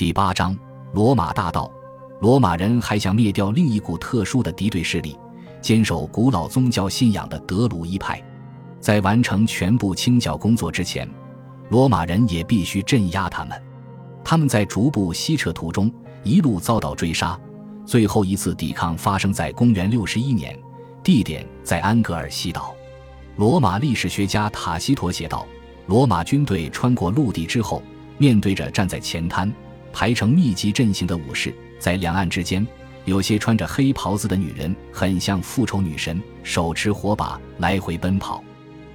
第八章：罗马大道。罗马人还想灭掉另一股特殊的敌对势力——坚守古老宗教信仰的德鲁伊派。在完成全部清剿工作之前，罗马人也必须镇压他们。他们在逐步西撤途中，一路遭到追杀。最后一次抵抗发生在公元六十一年，地点在安格尔西岛。罗马历史学家塔西佗写道：“罗马军队穿过陆地之后，面对着站在前滩、排成密集阵型的武士。”在两岸之间，有些穿着黑袍子的女人，很像复仇女神，手持火把来回奔跑。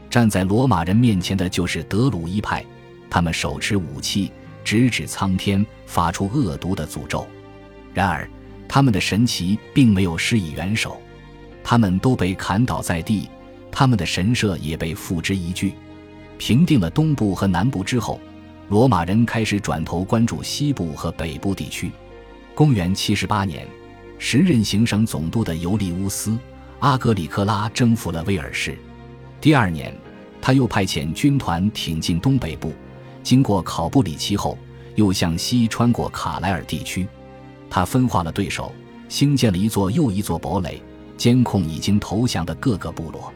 站在罗马人面前的就是德鲁伊派，他们手持武器，直指苍天，发出恶毒的诅咒。然而，他们的神奇并没有施以援手，他们都被砍倒在地，他们的神社也被付之一炬。平定了东部和南部之后，罗马人开始转头关注西部和北部地区。公元七十八年，时任行省总督的尤利乌斯·阿格里克拉征服了威尔士。第二年，他又派遣军团挺进东北部，经过考布里奇后，又向西穿过卡莱尔地区。他分化了对手，兴建了一座又一座堡垒，监控已经投降的各个部落。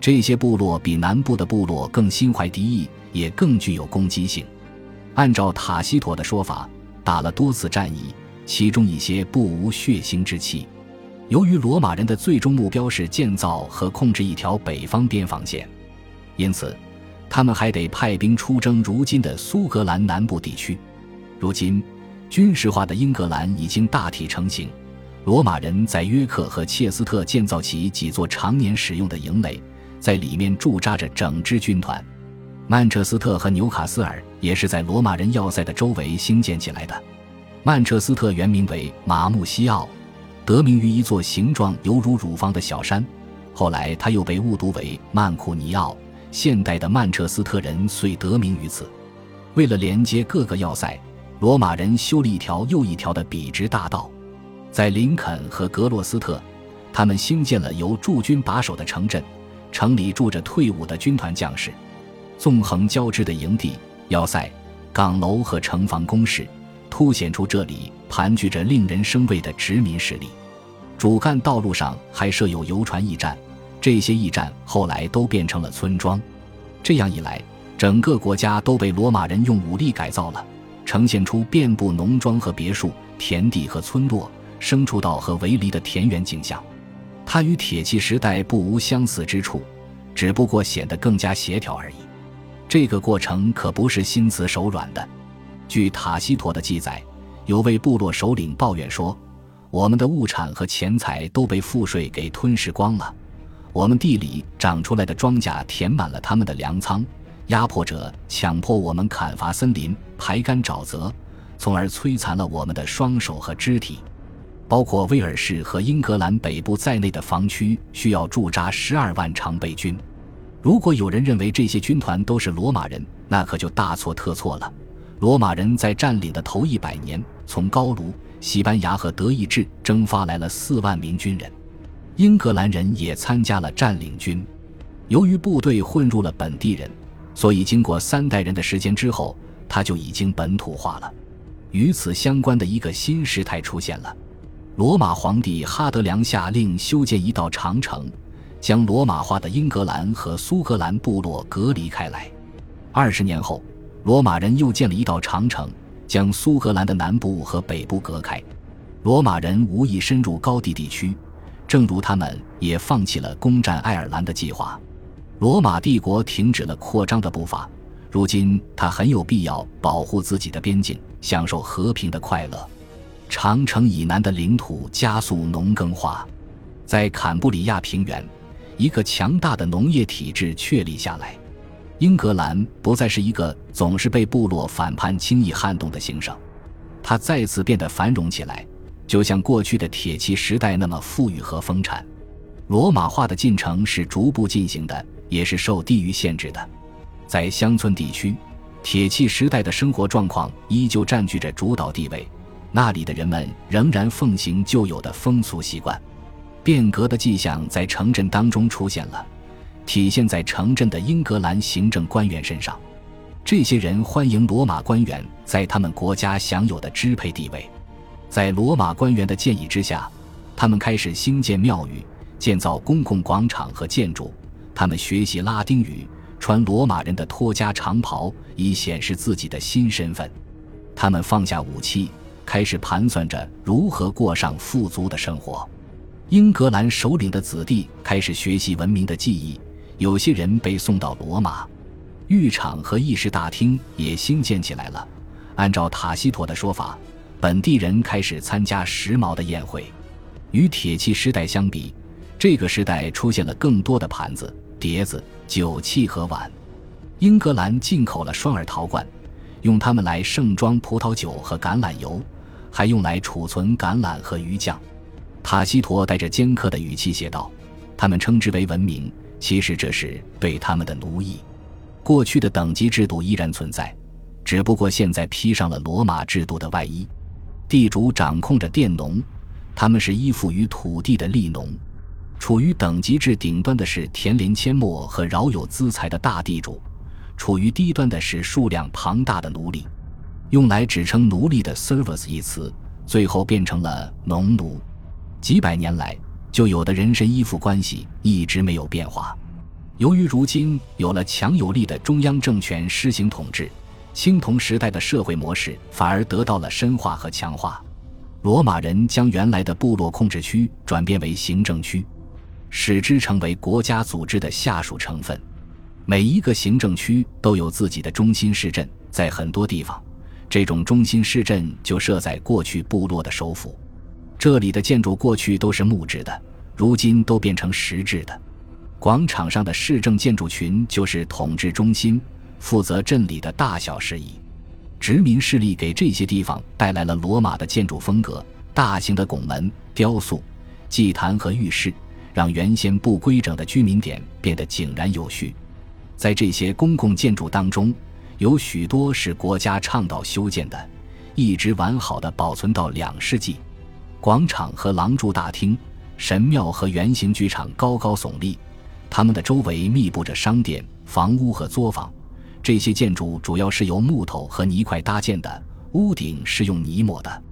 这些部落比南部的部落更心怀敌意，也更具有攻击性。按照塔西佗的说法，打了多次战役。其中一些不无血腥之气。由于罗马人的最终目标是建造和控制一条北方边防线，因此他们还得派兵出征如今的苏格兰南部地区。如今，军事化的英格兰已经大体成型。罗马人在约克和切斯特建造起几座常年使用的营垒，在里面驻扎着整支军团。曼彻斯特和纽卡斯尔也是在罗马人要塞的周围兴建起来的。曼彻斯特原名为马穆西奥，得名于一座形状犹如乳房的小山。后来，它又被误读为曼库尼奥。现代的曼彻斯特人遂得名于此。为了连接各个要塞，罗马人修了一条又一条的笔直大道。在林肯和格洛斯特，他们兴建了由驻军把守的城镇，城里住着退伍的军团将士。纵横交织的营地、要塞、岗楼和城防工事。凸显出这里盘踞着令人生畏的殖民势力。主干道路上还设有游船驿站，这些驿站后来都变成了村庄。这样一来，整个国家都被罗马人用武力改造了，呈现出遍布农庄和别墅、田地和村落、牲畜道和围篱的田园景象。它与铁器时代不无相似之处，只不过显得更加协调而已。这个过程可不是心慈手软的。据塔西佗的记载，有位部落首领抱怨说：“我们的物产和钱财都被赋税给吞噬光了，我们地里长出来的庄稼填满了他们的粮仓，压迫者强迫我们砍伐森林、排干沼泽，从而摧残了我们的双手和肢体。包括威尔士和英格兰北部在内的防区需要驻扎十二万常备军。如果有人认为这些军团都是罗马人，那可就大错特错了。”罗马人在占领的头一百年，从高卢、西班牙和德意志征发来了四万名军人，英格兰人也参加了占领军。由于部队混入了本地人，所以经过三代人的时间之后，他就已经本土化了。与此相关的一个新时态出现了：罗马皇帝哈德良下令修建一道长城，将罗马化的英格兰和苏格兰部落隔离开来。二十年后。罗马人又建了一道长城，将苏格兰的南部和北部隔开。罗马人无意深入高地地区，正如他们也放弃了攻占爱尔兰的计划。罗马帝国停止了扩张的步伐。如今，他很有必要保护自己的边境，享受和平的快乐。长城以南的领土加速农耕化，在坎布里亚平原，一个强大的农业体制确立下来。英格兰不再是一个总是被部落反叛轻易撼动的行省，它再次变得繁荣起来，就像过去的铁器时代那么富裕和丰产。罗马化的进程是逐步进行的，也是受地域限制的。在乡村地区，铁器时代的生活状况依旧占据着主导地位，那里的人们仍然奉行旧有的风俗习惯。变革的迹象在城镇当中出现了。体现在城镇的英格兰行政官员身上，这些人欢迎罗马官员在他们国家享有的支配地位。在罗马官员的建议之下，他们开始兴建庙宇、建造公共广场和建筑。他们学习拉丁语，穿罗马人的托加长袍，以显示自己的新身份。他们放下武器，开始盘算着如何过上富足的生活。英格兰首领的子弟开始学习文明的技艺，有些人被送到罗马，浴场和议事大厅也兴建起来了。按照塔西佗的说法，本地人开始参加时髦的宴会。与铁器时代相比，这个时代出现了更多的盘子、碟子、酒器和碗。英格兰进口了双耳陶罐，用它们来盛装葡萄酒和橄榄油，还用来储存橄榄和鱼酱。塔西佗带着尖刻的语气写道：“他们称之为文明，其实这是对他们的奴役。过去的等级制度依然存在，只不过现在披上了罗马制度的外衣。地主掌控着佃农，他们是依附于土地的利农。处于等级制顶端的是田林阡陌和饶有资财的大地主，处于低端的是数量庞大的奴隶。用来指称奴隶的 ‘servus’ 一词，最后变成了农奴。”几百年来，就有的人身依附关系一直没有变化。由于如今有了强有力的中央政权施行统治，青铜时代的社会模式反而得到了深化和强化。罗马人将原来的部落控制区转变为行政区，使之成为国家组织的下属成分。每一个行政区都有自己的中心市镇，在很多地方，这种中心市镇就设在过去部落的首府。这里的建筑过去都是木质的，如今都变成石质的。广场上的市政建筑群就是统治中心，负责镇里的大小事宜。殖民势力给这些地方带来了罗马的建筑风格：大型的拱门、雕塑、祭坛和浴室，让原先不规整的居民点变得井然有序。在这些公共建筑当中，有许多是国家倡导修建的，一直完好的保存到两世纪。广场和廊柱大厅、神庙和圆形剧场高高耸立，它们的周围密布着商店、房屋和作坊。这些建筑主要是由木头和泥块搭建的，屋顶是用泥抹的。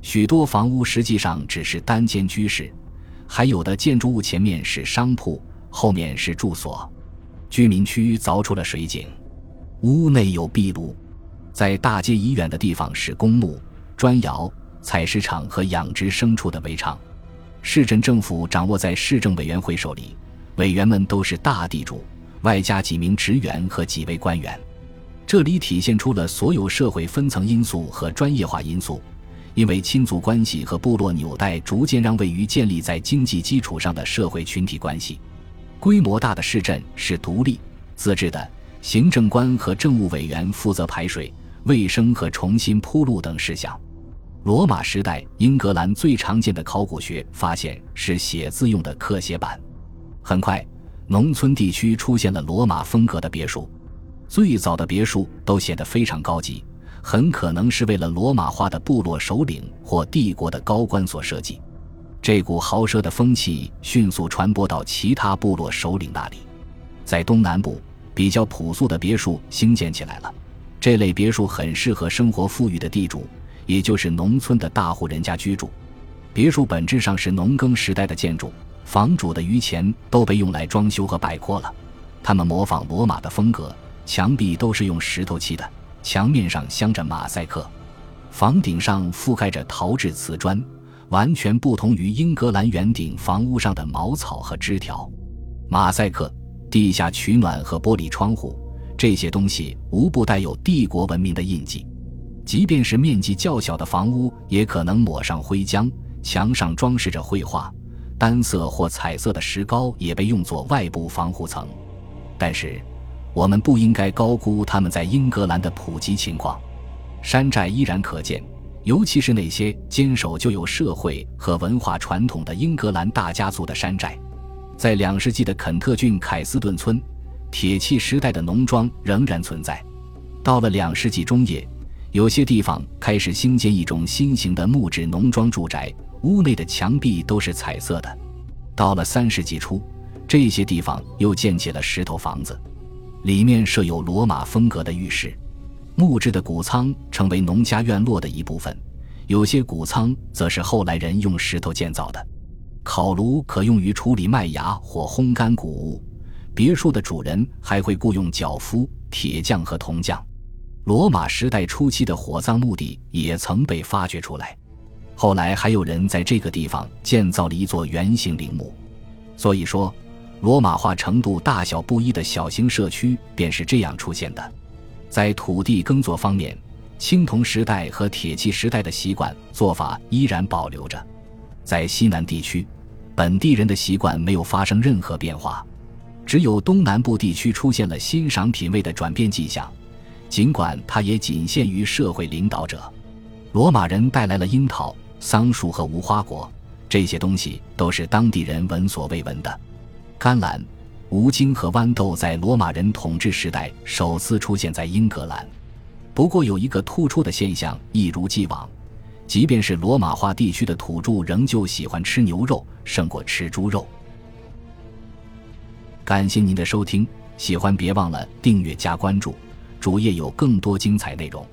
许多房屋实际上只是单间居室，还有的建筑物前面是商铺，后面是住所。居民区凿出了水井，屋内有壁炉。在大街以远的地方是公墓、砖窑。采石场和养殖牲畜的围场，市镇政府掌握在市政委员会手里，委员们都是大地主，外加几名职员和几位官员。这里体现出了所有社会分层因素和专业化因素，因为亲族关系和部落纽带逐渐让位于建立在经济基础上的社会群体关系。规模大的市镇是独立自治的，行政官和政务委员负责排水、卫生和重新铺路等事项。罗马时代，英格兰最常见的考古学发现是写字用的刻写板。很快，农村地区出现了罗马风格的别墅。最早的别墅都显得非常高级，很可能是为了罗马化的部落首领或帝国的高官所设计。这股豪奢的风气迅速传播到其他部落首领那里。在东南部，比较朴素的别墅兴建起来了。这类别墅很适合生活富裕的地主。也就是农村的大户人家居住，别墅本质上是农耕时代的建筑，房主的余钱都被用来装修和摆阔了。他们模仿罗马的风格，墙壁都是用石头砌的，墙面上镶着马赛克，房顶上覆盖着陶制瓷砖，完全不同于英格兰圆顶房屋上的茅草和枝条。马赛克、地下取暖和玻璃窗户，这些东西无不带有帝国文明的印记。即便是面积较小的房屋，也可能抹上灰浆，墙上装饰着绘画，单色或彩色的石膏也被用作外部防护层。但是，我们不应该高估他们在英格兰的普及情况。山寨依然可见，尤其是那些坚守旧有社会和文化传统的英格兰大家族的山寨。在两世纪的肯特郡凯斯顿村，铁器时代的农庄仍然存在。到了两世纪中叶。有些地方开始兴建一种新型的木质农庄住宅，屋内的墙壁都是彩色的。到了三世纪初，这些地方又建起了石头房子。里面设有罗马风格的浴室。木质的谷仓成为农家院落的一部分，有些谷仓则是后来人用石头建造的。烤炉可用于处理麦芽或烘干谷物。别墅的主人还会雇佣脚夫、铁匠和铜匠。罗马时代初期的火葬墓地也曾被发掘出来。后来还有人在这个地方建造了一座圆形陵墓。所以说，罗马化程度大小不一的小型社区便是这样出现的。在土地耕作方面，青铜时代和铁器时代的习惯做法依然保留着。在西南地区。本地人的习惯没有发生任何变化，只有东南部地区出现了欣赏品味的转变迹象。尽管它也仅限于社会领导者。罗马人带来了樱桃、桑树和无花果，这些东西都是当地人闻所未闻的。甘蓝、无精和豌豆在罗马人统治时代首次出现在英格兰。不过有一个突出的现象，一如既往。即便是罗马化地区的土著，仍旧喜欢吃牛肉胜过吃猪肉。感谢您的收听，喜欢别忘了订阅加关注，主页有更多精彩内容。